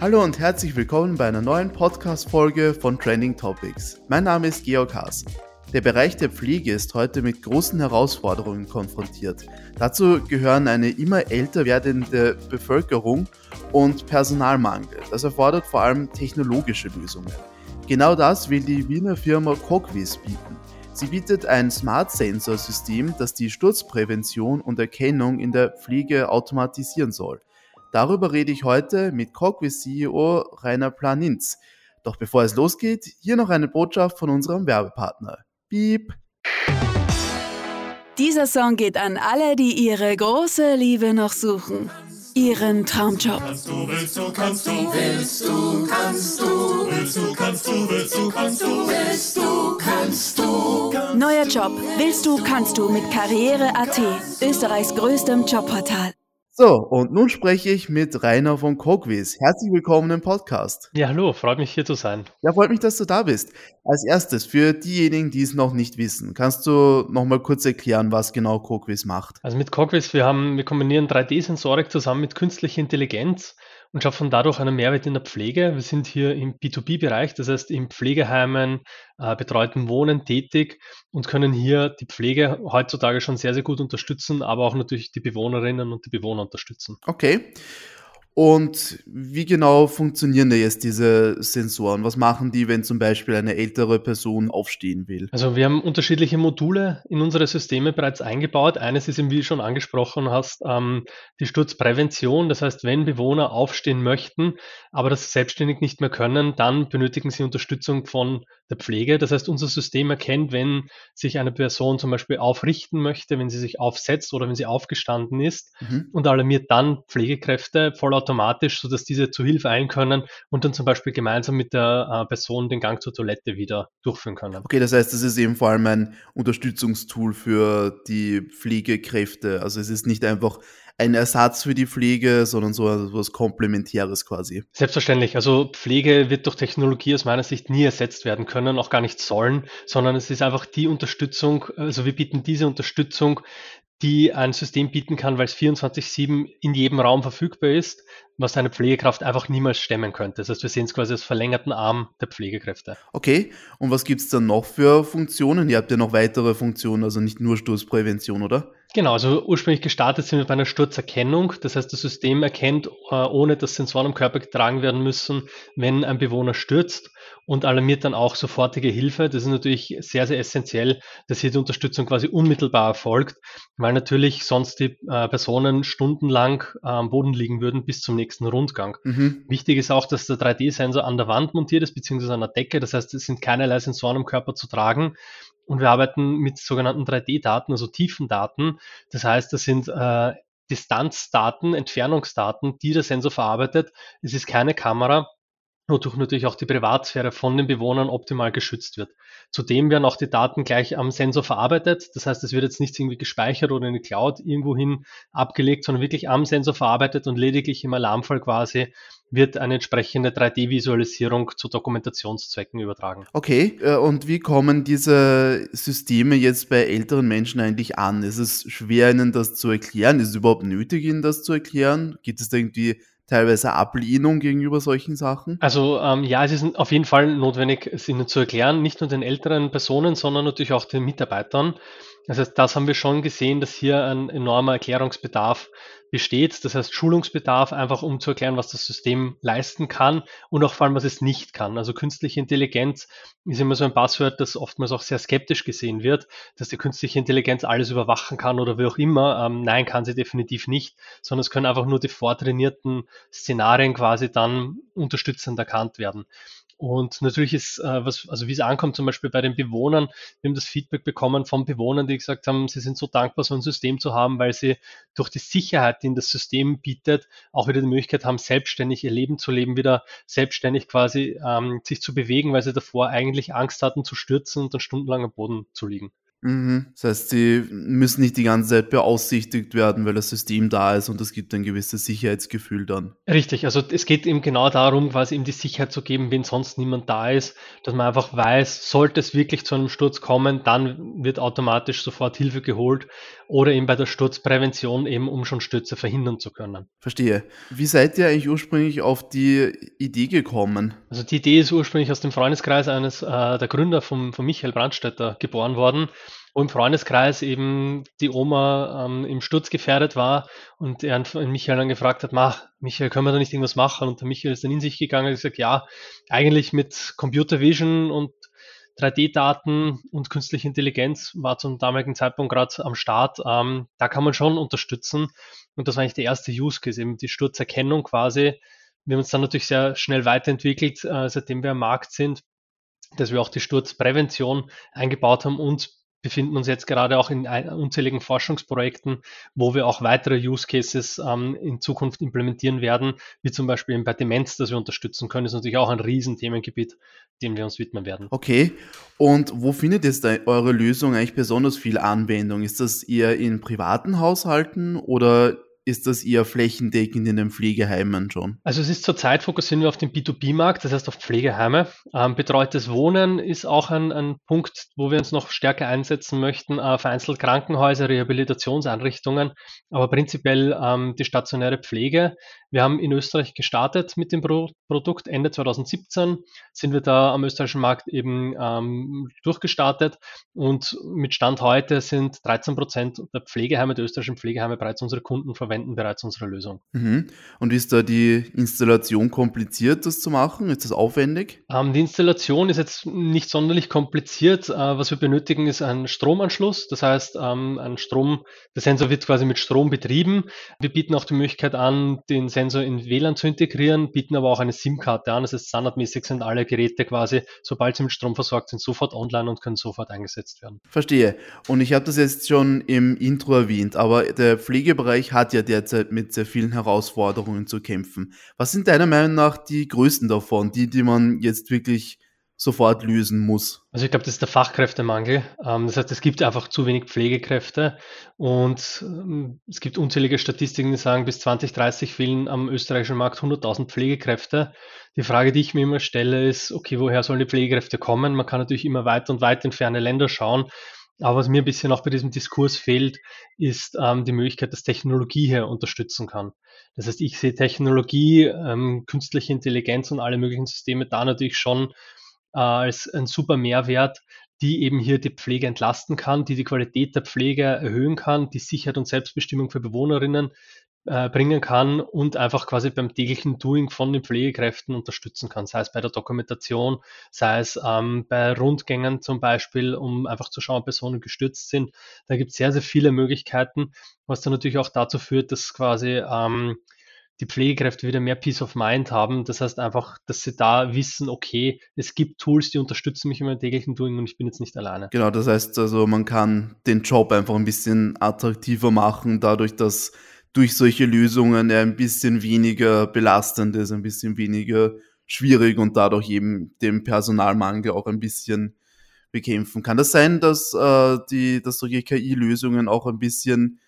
Hallo und herzlich willkommen bei einer neuen Podcast-Folge von Trending Topics. Mein Name ist Georg Haas. Der Bereich der Pflege ist heute mit großen Herausforderungen konfrontiert. Dazu gehören eine immer älter werdende Bevölkerung und Personalmangel. Das erfordert vor allem technologische Lösungen. Genau das will die Wiener Firma Cogvis bieten. Sie bietet ein Smart-Sensor-System, das die Sturzprävention und Erkennung in der Pflege automatisieren soll. Darüber rede ich heute mit Cogvis CEO Rainer Planinz. Doch bevor es losgeht, hier noch eine Botschaft von unserem Werbepartner. Piep! Dieser Song geht an alle, die ihre große Liebe noch suchen. Ihren Traumjob. Kannst du, willst du, kannst du, willst du, kannst du, willst du, kannst du, willst du, kannst du, willst du, kannst du. Neuer Job. Willst du, kannst du mit Karriere.at. Österreichs größtem Jobportal. So, und nun spreche ich mit Rainer von Cogvis. Herzlich willkommen im Podcast. Ja, hallo, freut mich hier zu sein. Ja, freut mich, dass du da bist. Als erstes, für diejenigen, die es noch nicht wissen, kannst du noch mal kurz erklären, was genau Cogvis macht? Also mit Cogvis, wir haben, wir kombinieren 3D-Sensorik zusammen mit künstlicher Intelligenz und schaffen dadurch einen Mehrwert in der Pflege. Wir sind hier im B2B-Bereich, das heißt in Pflegeheimen, äh, betreuten Wohnen tätig und können hier die Pflege heutzutage schon sehr, sehr gut unterstützen, aber auch natürlich die Bewohnerinnen und die Bewohner unterstützen. Okay. Und wie genau funktionieren da jetzt diese Sensoren? Was machen die, wenn zum Beispiel eine ältere Person aufstehen will? Also wir haben unterschiedliche Module in unsere Systeme bereits eingebaut. Eines ist eben, wie du schon angesprochen hast, ähm, die Sturzprävention. Das heißt, wenn Bewohner aufstehen möchten, aber das selbstständig nicht mehr können, dann benötigen sie Unterstützung von der Pflege. Das heißt, unser System erkennt, wenn sich eine Person zum Beispiel aufrichten möchte, wenn sie sich aufsetzt oder wenn sie aufgestanden ist mhm. und alarmiert dann Pflegekräfte vollautomatisch, sodass diese zu Hilfe ein können und dann zum Beispiel gemeinsam mit der äh, Person den Gang zur Toilette wieder durchführen können. Okay, das heißt, das ist eben vor allem ein Unterstützungstool für die Pflegekräfte. Also es ist nicht einfach ein Ersatz für die Pflege, sondern so etwas Komplementäres quasi. Selbstverständlich. Also Pflege wird durch Technologie aus meiner Sicht nie ersetzt werden können, auch gar nicht sollen, sondern es ist einfach die Unterstützung, also wir bieten diese Unterstützung, die ein System bieten kann, weil es 24-7 in jedem Raum verfügbar ist, was eine Pflegekraft einfach niemals stemmen könnte. Das heißt, wir sehen es quasi als verlängerten Arm der Pflegekräfte. Okay, und was gibt es dann noch für Funktionen? Ihr habt ja noch weitere Funktionen, also nicht nur Sturzprävention, oder? Genau, also ursprünglich gestartet sind wir bei einer Sturzerkennung. Das heißt, das System erkennt, äh, ohne dass Sensoren am Körper getragen werden müssen, wenn ein Bewohner stürzt und alarmiert dann auch sofortige Hilfe. Das ist natürlich sehr, sehr essentiell, dass hier die Unterstützung quasi unmittelbar erfolgt, weil natürlich sonst die äh, Personen stundenlang äh, am Boden liegen würden bis zum nächsten Rundgang. Mhm. Wichtig ist auch, dass der 3D-Sensor an der Wand montiert ist, beziehungsweise an der Decke. Das heißt, es sind keinerlei Sensoren am Körper zu tragen. Und wir arbeiten mit sogenannten 3D-Daten, also Tiefendaten. Das heißt, das sind äh, Distanzdaten, Entfernungsdaten, die der Sensor verarbeitet. Es ist keine Kamera, wodurch natürlich auch die Privatsphäre von den Bewohnern optimal geschützt wird. Zudem werden auch die Daten gleich am Sensor verarbeitet. Das heißt, es wird jetzt nicht irgendwie gespeichert oder in die Cloud irgendwohin abgelegt, sondern wirklich am Sensor verarbeitet und lediglich im Alarmfall quasi wird eine entsprechende 3D-Visualisierung zu Dokumentationszwecken übertragen. Okay, äh, und wie kommen diese Systeme jetzt bei älteren Menschen eigentlich an? Ist es schwer, ihnen das zu erklären? Ist es überhaupt nötig, ihnen das zu erklären? Gibt es da irgendwie teilweise Ablehnung gegenüber solchen Sachen? Also ähm, ja, es ist auf jeden Fall notwendig, es ihnen zu erklären, nicht nur den älteren Personen, sondern natürlich auch den Mitarbeitern. Das heißt, das haben wir schon gesehen, dass hier ein enormer Erklärungsbedarf besteht. Das heißt, Schulungsbedarf, einfach um zu erklären, was das System leisten kann und auch vor allem, was es nicht kann. Also künstliche Intelligenz ist immer so ein Passwort, das oftmals auch sehr skeptisch gesehen wird, dass die künstliche Intelligenz alles überwachen kann oder wie auch immer. Ähm, nein, kann sie definitiv nicht, sondern es können einfach nur die vortrainierten Szenarien quasi dann unterstützend erkannt werden. Und natürlich ist, äh, was, also wie es ankommt, zum Beispiel bei den Bewohnern, wir haben das Feedback bekommen von Bewohnern, die gesagt haben, sie sind so dankbar, so ein System zu haben, weil sie durch die Sicherheit, die ihnen das System bietet, auch wieder die Möglichkeit haben, selbstständig ihr Leben zu leben, wieder selbstständig quasi ähm, sich zu bewegen, weil sie davor eigentlich Angst hatten zu stürzen und dann stundenlang am Boden zu liegen. Mhm. Das heißt, sie müssen nicht die ganze Zeit beaufsichtigt werden, weil das System da ist und es gibt ein gewisses Sicherheitsgefühl dann. Richtig, also es geht eben genau darum, quasi ihm die Sicherheit zu geben, wenn sonst niemand da ist, dass man einfach weiß, sollte es wirklich zu einem Sturz kommen, dann wird automatisch sofort Hilfe geholt oder eben bei der Sturzprävention eben, um schon Stürze verhindern zu können. Verstehe. Wie seid ihr eigentlich ursprünglich auf die Idee gekommen? Also die Idee ist ursprünglich aus dem Freundeskreis eines äh, der Gründer von, von Michael Brandstätter geboren worden wo im Freundeskreis eben die Oma ähm, im Sturz gefährdet war und er an Michael dann gefragt hat, mach, Michael, können wir da nicht irgendwas machen? Und der Michael ist dann in sich gegangen und gesagt, ja, eigentlich mit Computer Vision und 3D-Daten und künstliche Intelligenz war zum damaligen Zeitpunkt gerade am Start. Ähm, da kann man schon unterstützen. Und das war eigentlich der erste Use Case, eben die Sturzerkennung quasi. Wir haben uns dann natürlich sehr schnell weiterentwickelt, äh, seitdem wir am Markt sind, dass wir auch die Sturzprävention eingebaut haben und befinden uns jetzt gerade auch in unzähligen Forschungsprojekten, wo wir auch weitere Use Cases ähm, in Zukunft implementieren werden, wie zum Beispiel bei Demenz, das wir unterstützen können. Das ist natürlich auch ein Riesenthemengebiet, dem wir uns widmen werden. Okay. Und wo findet jetzt eure Lösung eigentlich besonders viel Anwendung? Ist das eher in privaten Haushalten oder ist das eher flächendeckend in den Pflegeheimen schon? Also es ist zurzeit fokussieren wir auf den B2B-Markt, das heißt auf Pflegeheime. Ähm, betreutes Wohnen ist auch ein, ein, Punkt, wo wir uns noch stärker einsetzen möchten, äh, vereinzelt Krankenhäuser, Rehabilitationseinrichtungen, aber prinzipiell ähm, die stationäre Pflege. Wir haben in Österreich gestartet mit dem Pro Produkt. Ende 2017 sind wir da am österreichischen Markt eben ähm, durchgestartet und mit Stand heute sind 13 Prozent der Pflegeheime, der österreichischen Pflegeheime bereits unsere Kunden verwenden bereits unsere Lösung. Mhm. Und ist da die Installation kompliziert, das zu machen? Ist das aufwendig? Ähm, die Installation ist jetzt nicht sonderlich kompliziert. Äh, was wir benötigen, ist ein Stromanschluss. Das heißt, ähm, ein Strom, der Sensor wird quasi mit Strom betrieben. Wir bieten auch die Möglichkeit an, den Sensor Sensor in WLAN zu integrieren, bieten aber auch eine SIM-Karte an. Das heißt, standardmäßig sind alle Geräte quasi, sobald sie mit Strom versorgt sind, sofort online und können sofort eingesetzt werden. Verstehe. Und ich habe das jetzt schon im Intro erwähnt, aber der Pflegebereich hat ja derzeit mit sehr vielen Herausforderungen zu kämpfen. Was sind deiner Meinung nach die größten davon, die, die man jetzt wirklich sofort lösen muss. Also ich glaube, das ist der Fachkräftemangel. Ähm, das heißt, es gibt einfach zu wenig Pflegekräfte und ähm, es gibt unzählige Statistiken, die sagen, bis 2030 fehlen am österreichischen Markt 100.000 Pflegekräfte. Die Frage, die ich mir immer stelle, ist, okay, woher sollen die Pflegekräfte kommen? Man kann natürlich immer weit und weit in ferne Länder schauen. Aber was mir ein bisschen auch bei diesem Diskurs fehlt, ist ähm, die Möglichkeit, dass Technologie hier unterstützen kann. Das heißt, ich sehe Technologie, ähm, künstliche Intelligenz und alle möglichen Systeme da natürlich schon äh, als ein super Mehrwert, die eben hier die Pflege entlasten kann, die die Qualität der Pflege erhöhen kann, die Sicherheit und Selbstbestimmung für Bewohnerinnen bringen kann und einfach quasi beim täglichen Doing von den Pflegekräften unterstützen kann, sei es bei der Dokumentation, sei es ähm, bei Rundgängen zum Beispiel, um einfach zu schauen, ob Personen gestürzt sind. Da gibt es sehr, sehr viele Möglichkeiten, was dann natürlich auch dazu führt, dass quasi ähm, die Pflegekräfte wieder mehr Peace of Mind haben. Das heißt einfach, dass sie da wissen, okay, es gibt Tools, die unterstützen mich in meinem täglichen Doing und ich bin jetzt nicht alleine. Genau, das heißt also, man kann den Job einfach ein bisschen attraktiver machen, dadurch, dass durch solche Lösungen ein bisschen weniger belastend ist, ein bisschen weniger schwierig und dadurch eben den Personalmangel auch ein bisschen bekämpfen. Kann das sein, dass, äh, die, dass solche KI-Lösungen auch ein bisschen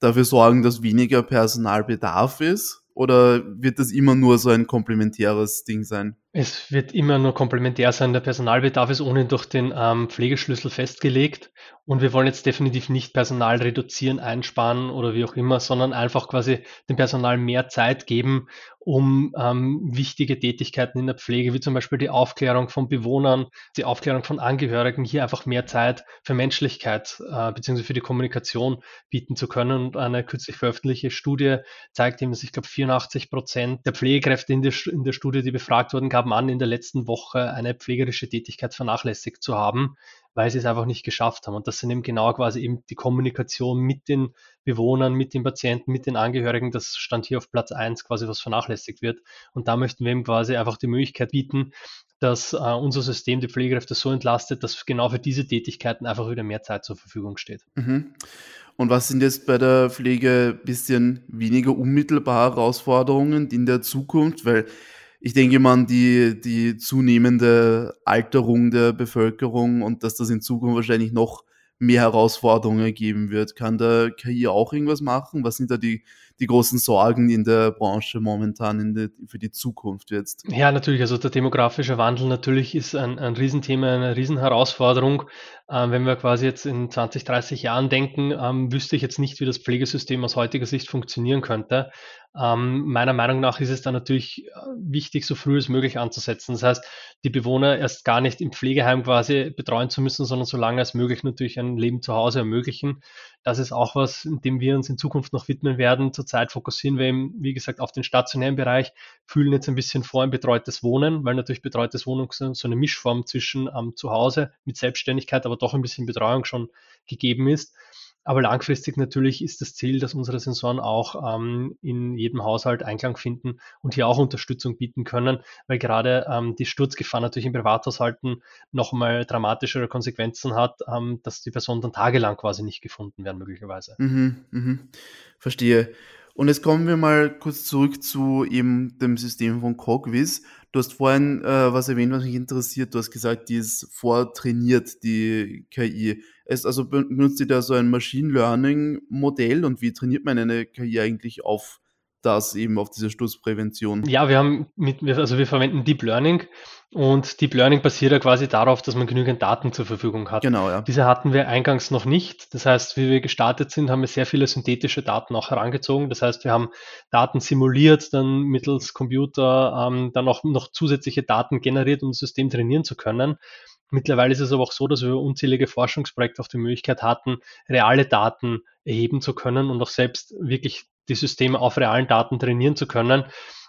dafür sorgen, dass weniger Personalbedarf ist? Oder wird das immer nur so ein komplementäres Ding sein? Es wird immer nur komplementär sein. Der Personalbedarf ist ohnehin durch den ähm, Pflegeschlüssel festgelegt. Und wir wollen jetzt definitiv nicht Personal reduzieren, einsparen oder wie auch immer, sondern einfach quasi dem Personal mehr Zeit geben, um ähm, wichtige Tätigkeiten in der Pflege, wie zum Beispiel die Aufklärung von Bewohnern, die Aufklärung von Angehörigen, hier einfach mehr Zeit für Menschlichkeit äh, bzw. für die Kommunikation bieten zu können. Und eine kürzlich veröffentlichte Studie zeigt eben, dass ich glaube 84 Prozent der Pflegekräfte in der, in der Studie, die befragt wurden, gaben an, in der letzten Woche eine pflegerische Tätigkeit vernachlässigt zu haben weil sie es einfach nicht geschafft haben. Und das sind eben genau quasi eben die Kommunikation mit den Bewohnern, mit den Patienten, mit den Angehörigen. Das stand hier auf Platz eins quasi, was vernachlässigt wird. Und da möchten wir eben quasi einfach die Möglichkeit bieten, dass äh, unser System die Pflegekräfte so entlastet, dass genau für diese Tätigkeiten einfach wieder mehr Zeit zur Verfügung steht. Mhm. Und was sind jetzt bei der Pflege ein bisschen weniger unmittelbare Herausforderungen in der Zukunft? Weil ich denke mal, die, die zunehmende Alterung der Bevölkerung und dass das in Zukunft wahrscheinlich noch mehr Herausforderungen geben wird. Kann der KI auch irgendwas machen? Was sind da die, die großen Sorgen in der Branche momentan der, für die Zukunft jetzt? Ja, natürlich. Also der demografische Wandel natürlich ist ein, ein Riesenthema, eine Riesenherausforderung. Ähm, wenn wir quasi jetzt in 20, 30 Jahren denken, ähm, wüsste ich jetzt nicht, wie das Pflegesystem aus heutiger Sicht funktionieren könnte. Ähm, meiner Meinung nach ist es dann natürlich äh, wichtig, so früh als möglich anzusetzen. Das heißt, die Bewohner erst gar nicht im Pflegeheim quasi betreuen zu müssen, sondern so lange als möglich natürlich ein Leben zu Hause ermöglichen. Das ist auch was, dem wir uns in Zukunft noch widmen werden. Zurzeit fokussieren wir eben, wie gesagt, auf den stationären Bereich, fühlen jetzt ein bisschen vor in betreutes Wohnen, weil natürlich betreutes Wohnen so eine Mischform zwischen ähm, Zuhause mit Selbstständigkeit, aber doch ein bisschen Betreuung schon gegeben ist. Aber langfristig natürlich ist das Ziel, dass unsere Sensoren auch ähm, in jedem Haushalt Einklang finden und hier auch Unterstützung bieten können, weil gerade ähm, die Sturzgefahr natürlich in Privathaushalten nochmal dramatischere Konsequenzen hat, ähm, dass die Personen dann tagelang quasi nicht gefunden werden, möglicherweise. Mhm, mhm. Verstehe. Und jetzt kommen wir mal kurz zurück zu eben dem System von Cogwiz. Du hast vorhin äh, was erwähnt, was mich interessiert. Du hast gesagt, die ist vortrainiert, die KI. Es also benutzt ihr da so ein Machine Learning Modell und wie trainiert man eine KI eigentlich auf das eben auf diese Sturzprävention? Ja, wir haben mit, also wir verwenden Deep Learning und Deep Learning basiert ja quasi darauf, dass man genügend Daten zur Verfügung hat. Genau, ja. Diese hatten wir eingangs noch nicht. Das heißt, wie wir gestartet sind, haben wir sehr viele synthetische Daten auch herangezogen. Das heißt, wir haben Daten simuliert, dann mittels Computer ähm, dann auch noch zusätzliche Daten generiert, um das System trainieren zu können. Mittlerweile ist es aber auch so, dass wir unzählige Forschungsprojekte auf die Möglichkeit hatten, reale Daten erheben zu können und auch selbst wirklich die Systeme auf realen Daten trainieren zu können.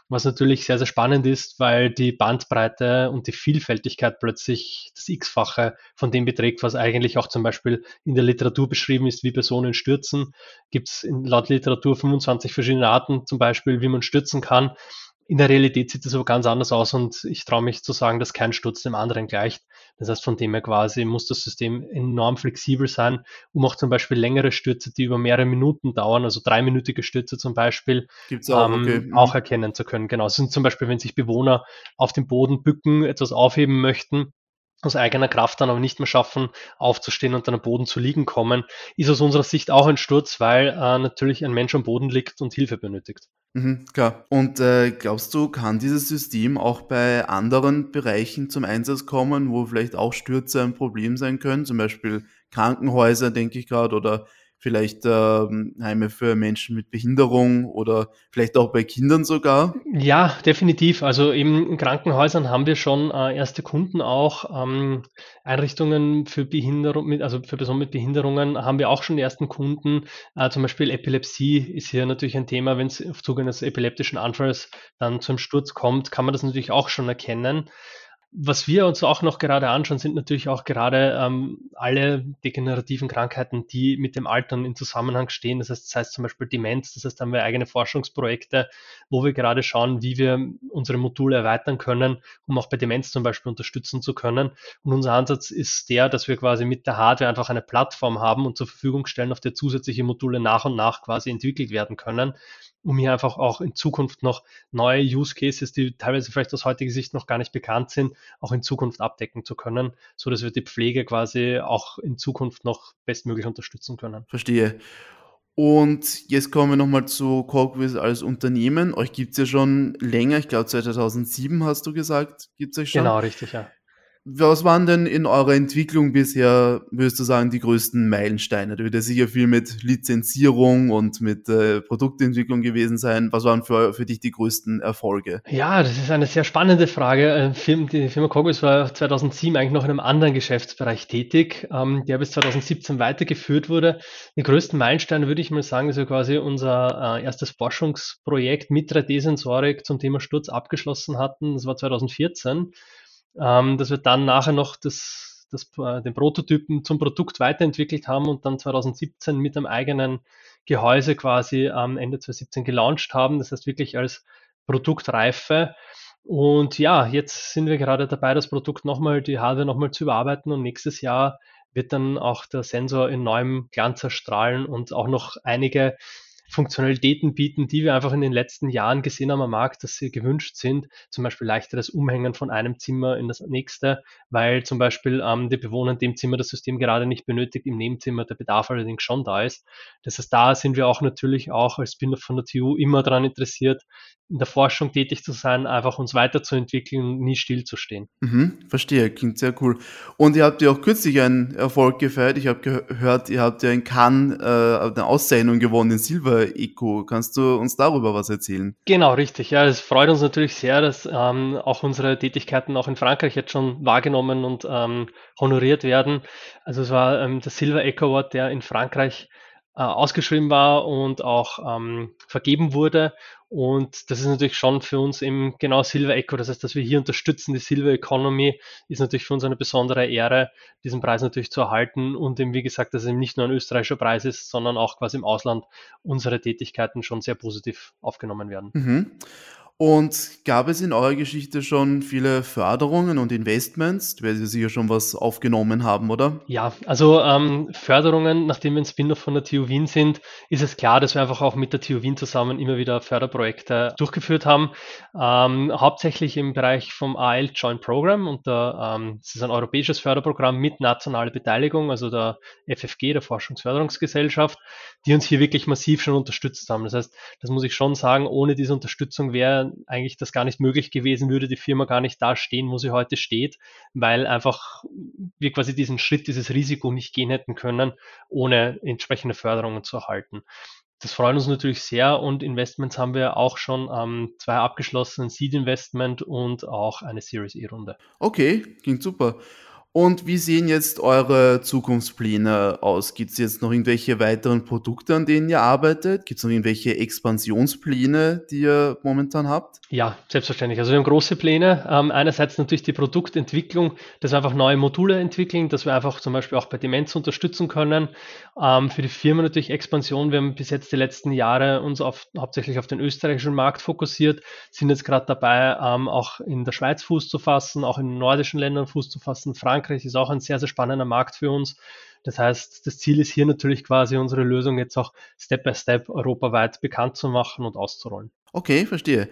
Was natürlich sehr, sehr spannend ist, weil die Bandbreite und die Vielfältigkeit plötzlich das X-fache von dem beträgt, was eigentlich auch zum Beispiel in der Literatur beschrieben ist, wie Personen stürzen. Gibt es laut Literatur 25 verschiedene Arten zum Beispiel, wie man stürzen kann. In der Realität sieht es aber ganz anders aus und ich traue mich zu sagen, dass kein Sturz dem anderen gleicht. Das heißt, von dem her quasi muss das System enorm flexibel sein, um auch zum Beispiel längere Stürze, die über mehrere Minuten dauern, also dreiminütige Stürze zum Beispiel, auch, ähm, okay. Mhm. auch erkennen zu können. Genau, das sind zum Beispiel, wenn sich Bewohner auf dem Boden bücken, etwas aufheben möchten, aus eigener Kraft dann aber nicht mehr schaffen, aufzustehen und dann am Boden zu liegen kommen, ist aus unserer Sicht auch ein Sturz, weil äh, natürlich ein Mensch am Boden liegt und Hilfe benötigt. Mhm, klar. Und äh, glaubst du, kann dieses System auch bei anderen Bereichen zum Einsatz kommen, wo vielleicht auch Stürze ein Problem sein können? Zum Beispiel Krankenhäuser, denke ich gerade, oder vielleicht ähm, Heime für Menschen mit Behinderung oder vielleicht auch bei Kindern sogar? Ja, definitiv. Also eben in Krankenhäusern haben wir schon äh, erste Kunden auch. Ähm, Einrichtungen für Behinderung, mit, also für Personen mit Behinderungen haben wir auch schon ersten Kunden. Äh, zum Beispiel Epilepsie ist hier natürlich ein Thema. Wenn es auf Zuge eines epileptischen Anfalls dann zum Sturz kommt, kann man das natürlich auch schon erkennen. Was wir uns auch noch gerade anschauen, sind natürlich auch gerade ähm, alle degenerativen Krankheiten, die mit dem Altern in Zusammenhang stehen. Das heißt, das heißt zum Beispiel Demenz, das heißt, da haben wir eigene Forschungsprojekte, wo wir gerade schauen, wie wir unsere Module erweitern können, um auch bei Demenz zum Beispiel unterstützen zu können. Und unser Ansatz ist der, dass wir quasi mit der Hardware einfach eine Plattform haben und zur Verfügung stellen, auf der zusätzliche Module nach und nach quasi entwickelt werden können um hier einfach auch in Zukunft noch neue Use Cases, die teilweise vielleicht aus heutiger Sicht noch gar nicht bekannt sind, auch in Zukunft abdecken zu können, so dass wir die Pflege quasi auch in Zukunft noch bestmöglich unterstützen können. Verstehe. Und jetzt kommen wir nochmal zu Cogwiz als Unternehmen. Euch gibt es ja schon länger, ich glaube 2007 hast du gesagt, gibt es euch schon. Genau, richtig, ja. Was waren denn in eurer Entwicklung bisher, würdest du sagen, die größten Meilensteine? Da wird ja sicher viel mit Lizenzierung und mit äh, Produktentwicklung gewesen sein. Was waren für, für dich die größten Erfolge? Ja, das ist eine sehr spannende Frage. Die Firma Cogos war 2007 eigentlich noch in einem anderen Geschäftsbereich tätig, ähm, der bis 2017 weitergeführt wurde. Die größten Meilensteine würde ich mal sagen, dass wir quasi unser äh, erstes Forschungsprojekt mit 3D-Sensorik zum Thema Sturz abgeschlossen hatten. Das war 2014 ähm, dass wir dann nachher noch das, das, äh, den Prototypen zum Produkt weiterentwickelt haben und dann 2017 mit einem eigenen Gehäuse quasi am Ende 2017 gelauncht haben. Das heißt wirklich als Produktreife. Und ja, jetzt sind wir gerade dabei, das Produkt nochmal, die Hardware nochmal zu überarbeiten und nächstes Jahr wird dann auch der Sensor in neuem Glanz erstrahlen und auch noch einige Funktionalitäten bieten, die wir einfach in den letzten Jahren gesehen haben am Markt, dass sie gewünscht sind. Zum Beispiel leichteres Umhängen von einem Zimmer in das nächste, weil zum Beispiel ähm, der Bewohner in dem Zimmer das System gerade nicht benötigt, im Nebenzimmer der Bedarf allerdings schon da ist. Das heißt, da sind wir auch natürlich auch als Spin-off von der TU immer daran interessiert, in der Forschung tätig zu sein, einfach uns weiterzuentwickeln und nie stillzustehen. Mhm, verstehe, klingt sehr cool. Und ihr habt ja auch kürzlich einen Erfolg gefeiert. Ich habe gehört, ihr habt ja in Cannes äh, eine Auszeichnung gewonnen, den Eco. Kannst du uns darüber was erzählen? Genau, richtig. Ja, es freut uns natürlich sehr, dass ähm, auch unsere Tätigkeiten auch in Frankreich jetzt schon wahrgenommen und ähm, honoriert werden. Also es war ähm, der Silver Eco Award, der in Frankreich äh, ausgeschrieben war und auch ähm, vergeben wurde. Und das ist natürlich schon für uns eben genau Silver Echo. Das heißt, dass wir hier unterstützen, die Silver Economy ist natürlich für uns eine besondere Ehre, diesen Preis natürlich zu erhalten und eben, wie gesagt, dass es eben nicht nur ein österreichischer Preis ist, sondern auch quasi im Ausland unsere Tätigkeiten schon sehr positiv aufgenommen werden. Mhm. Und gab es in eurer Geschichte schon viele Förderungen und Investments, weil Sie sicher schon was aufgenommen haben, oder? Ja, also ähm, Förderungen, nachdem wir ein Spin-off von der TU Wien sind, ist es klar, dass wir einfach auch mit der TU Wien zusammen immer wieder Förderprojekte durchgeführt haben. Ähm, hauptsächlich im Bereich vom AL Joint Program und der, ähm, es ist ein europäisches Förderprogramm mit nationaler Beteiligung, also der FFG, der Forschungsförderungsgesellschaft, die uns hier wirklich massiv schon unterstützt haben. Das heißt, das muss ich schon sagen, ohne diese Unterstützung wäre eigentlich das gar nicht möglich gewesen, würde die Firma gar nicht da stehen, wo sie heute steht, weil einfach wir quasi diesen Schritt, dieses Risiko nicht gehen hätten können, ohne entsprechende Förderungen zu erhalten. Das freut uns natürlich sehr und Investments haben wir auch schon ähm, zwei abgeschlossenen Seed Investment und auch eine Series E Runde. Okay, klingt super. Und wie sehen jetzt eure Zukunftspläne aus? Gibt es jetzt noch irgendwelche weiteren Produkte, an denen ihr arbeitet? Gibt es noch irgendwelche Expansionspläne, die ihr momentan habt? Ja, selbstverständlich. Also wir haben große Pläne. Ähm, einerseits natürlich die Produktentwicklung, dass wir einfach neue Module entwickeln, dass wir einfach zum Beispiel auch bei Demenz unterstützen können. Ähm, für die Firma natürlich Expansion. Wir haben bis jetzt die letzten Jahre uns auf, hauptsächlich auf den österreichischen Markt fokussiert, sind jetzt gerade dabei, ähm, auch in der Schweiz Fuß zu fassen, auch in nordischen Ländern Fuß zu fassen, Frankreich Frankreich ist auch ein sehr, sehr spannender Markt für uns. Das heißt, das Ziel ist hier natürlich quasi unsere Lösung jetzt auch Step by Step europaweit bekannt zu machen und auszurollen. Okay, verstehe.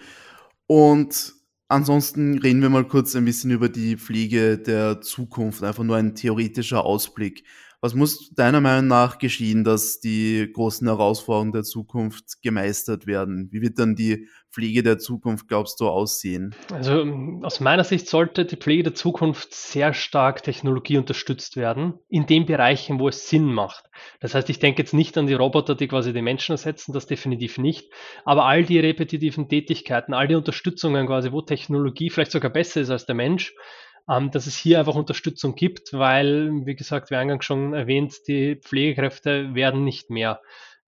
Und ansonsten reden wir mal kurz ein bisschen über die Pflege der Zukunft, einfach nur ein theoretischer Ausblick. Was muss deiner Meinung nach geschehen, dass die großen Herausforderungen der Zukunft gemeistert werden? Wie wird dann die Pflege der Zukunft, glaubst du, aussehen? Also aus meiner Sicht sollte die Pflege der Zukunft sehr stark Technologie unterstützt werden, in den Bereichen, wo es Sinn macht. Das heißt, ich denke jetzt nicht an die Roboter, die quasi die Menschen ersetzen, das definitiv nicht. Aber all die repetitiven Tätigkeiten, all die Unterstützungen quasi, wo Technologie vielleicht sogar besser ist als der Mensch, ähm, dass es hier einfach Unterstützung gibt, weil, wie gesagt, wie eingangs schon erwähnt, die Pflegekräfte werden nicht mehr.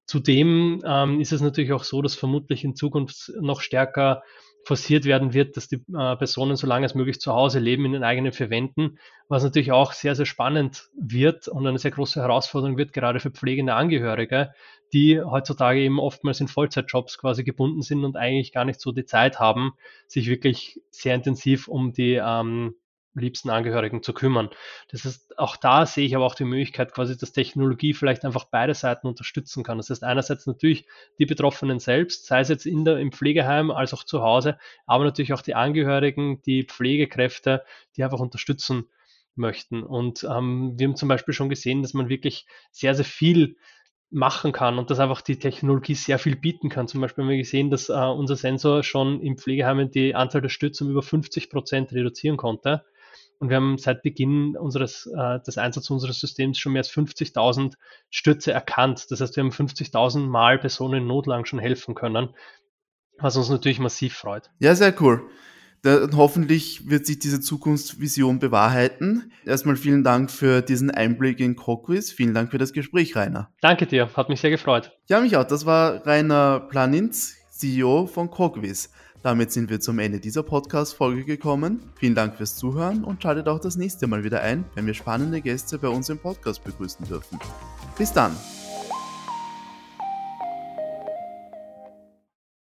Zudem ähm, ist es natürlich auch so, dass vermutlich in Zukunft noch stärker forciert werden wird, dass die äh, Personen so lange als möglich zu Hause leben in den eigenen vier Wänden, was natürlich auch sehr, sehr spannend wird und eine sehr große Herausforderung wird, gerade für pflegende Angehörige, die heutzutage eben oftmals in Vollzeitjobs quasi gebunden sind und eigentlich gar nicht so die Zeit haben, sich wirklich sehr intensiv um die ähm, liebsten Angehörigen zu kümmern. Das heißt, auch da sehe ich aber auch die Möglichkeit quasi, dass Technologie vielleicht einfach beide Seiten unterstützen kann. Das heißt, einerseits natürlich die Betroffenen selbst, sei es jetzt in der, im Pflegeheim als auch zu Hause, aber natürlich auch die Angehörigen, die Pflegekräfte, die einfach unterstützen möchten. Und ähm, wir haben zum Beispiel schon gesehen, dass man wirklich sehr, sehr viel machen kann und dass einfach die Technologie sehr viel bieten kann. Zum Beispiel haben wir gesehen, dass äh, unser Sensor schon im Pflegeheim die Anzahl der Stürze um über 50 Prozent reduzieren konnte. Und wir haben seit Beginn unseres, äh, des Einsatzes unseres Systems schon mehr als 50.000 Stürze erkannt. Das heißt, wir haben 50.000 Mal Personen in Not lang schon helfen können, was uns natürlich massiv freut. Ja, sehr cool. Da, hoffentlich wird sich diese Zukunftsvision bewahrheiten. Erstmal vielen Dank für diesen Einblick in Coquiz. Vielen Dank für das Gespräch, Rainer. Danke dir, hat mich sehr gefreut. Ja, mich auch. Das war Rainer Planintz, CEO von Coquiz. Damit sind wir zum Ende dieser Podcast-Folge gekommen. Vielen Dank fürs Zuhören und schaltet auch das nächste Mal wieder ein, wenn wir spannende Gäste bei uns im Podcast begrüßen dürfen. Bis dann!